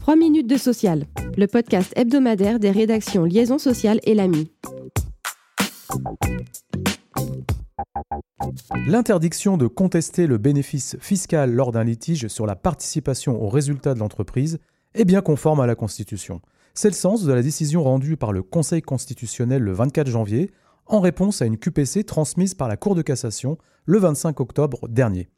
3 minutes de social, le podcast hebdomadaire des rédactions Liaison sociale et l'AMI. L'interdiction de contester le bénéfice fiscal lors d'un litige sur la participation aux résultats de l'entreprise est bien conforme à la Constitution. C'est le sens de la décision rendue par le Conseil constitutionnel le 24 janvier en réponse à une QPC transmise par la Cour de cassation le 25 octobre dernier.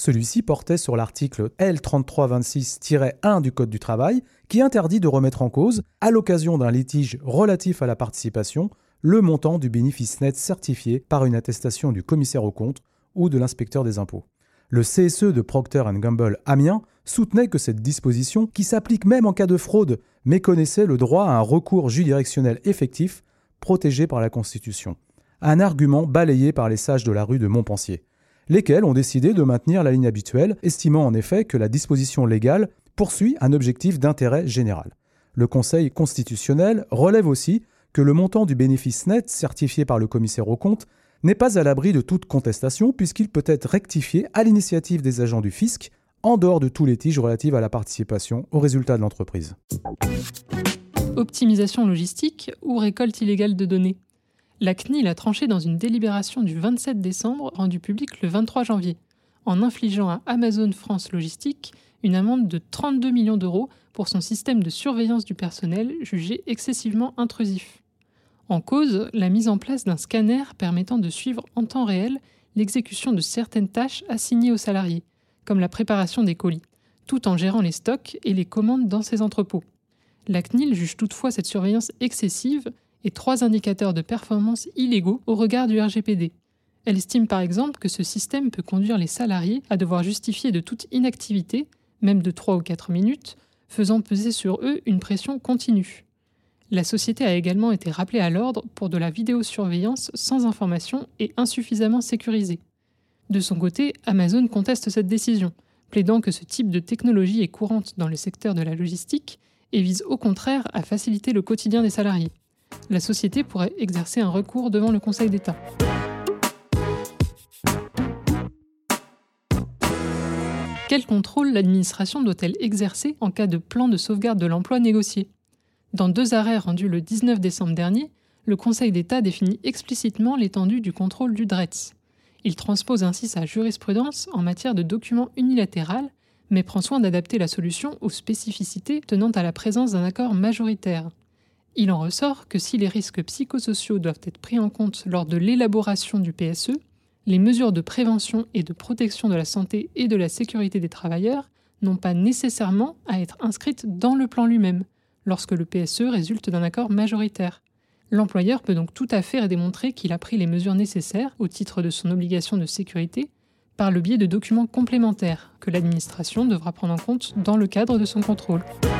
Celui-ci portait sur l'article L3326-1 du Code du travail qui interdit de remettre en cause, à l'occasion d'un litige relatif à la participation, le montant du bénéfice net certifié par une attestation du commissaire aux comptes ou de l'inspecteur des impôts. Le CSE de Procter Gamble Amiens soutenait que cette disposition, qui s'applique même en cas de fraude, méconnaissait le droit à un recours juridictionnel effectif protégé par la Constitution. Un argument balayé par les sages de la rue de Montpensier, lesquels ont décidé de maintenir la ligne habituelle, estimant en effet que la disposition légale poursuit un objectif d'intérêt général. Le Conseil constitutionnel relève aussi que le montant du bénéfice net certifié par le commissaire aux comptes n'est pas à l'abri de toute contestation puisqu'il peut être rectifié à l'initiative des agents du fisc en dehors de tous les litiges relatifs à la participation aux résultats de l'entreprise. Optimisation logistique ou récolte illégale de données? La CNIL a tranché dans une délibération du 27 décembre rendue publique le 23 janvier, en infligeant à Amazon France Logistique une amende de 32 millions d'euros pour son système de surveillance du personnel jugé excessivement intrusif. En cause, la mise en place d'un scanner permettant de suivre en temps réel l'exécution de certaines tâches assignées aux salariés, comme la préparation des colis, tout en gérant les stocks et les commandes dans ses entrepôts. La CNIL juge toutefois cette surveillance excessive et trois indicateurs de performance illégaux au regard du RGPD. Elle estime par exemple que ce système peut conduire les salariés à devoir justifier de toute inactivité, même de 3 ou 4 minutes, faisant peser sur eux une pression continue. La société a également été rappelée à l'ordre pour de la vidéosurveillance sans information et insuffisamment sécurisée. De son côté, Amazon conteste cette décision, plaidant que ce type de technologie est courante dans le secteur de la logistique et vise au contraire à faciliter le quotidien des salariés. La société pourrait exercer un recours devant le Conseil d'État. Quel contrôle l'administration doit-elle exercer en cas de plan de sauvegarde de l'emploi négocié? Dans deux arrêts rendus le 19 décembre dernier, le Conseil d'État définit explicitement l'étendue du contrôle du DRETS. Il transpose ainsi sa jurisprudence en matière de documents unilatéral, mais prend soin d'adapter la solution aux spécificités tenant à la présence d'un accord majoritaire. Il en ressort que si les risques psychosociaux doivent être pris en compte lors de l'élaboration du PSE, les mesures de prévention et de protection de la santé et de la sécurité des travailleurs n'ont pas nécessairement à être inscrites dans le plan lui-même, lorsque le PSE résulte d'un accord majoritaire. L'employeur peut donc tout à fait démontrer qu'il a pris les mesures nécessaires au titre de son obligation de sécurité par le biais de documents complémentaires que l'administration devra prendre en compte dans le cadre de son contrôle. «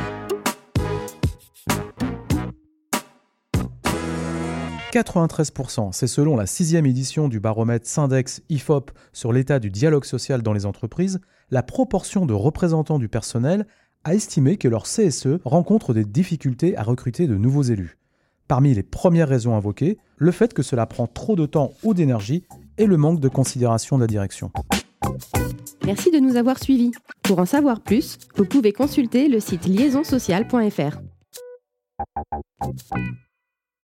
93%, c'est selon la sixième édition du baromètre Syndex IFOP sur l'état du dialogue social dans les entreprises, la proportion de représentants du personnel a estimé que leur CSE rencontre des difficultés à recruter de nouveaux élus. Parmi les premières raisons invoquées, le fait que cela prend trop de temps ou d'énergie et le manque de considération de la direction. Merci de nous avoir suivis. Pour en savoir plus, vous pouvez consulter le site liaisonsocial.fr.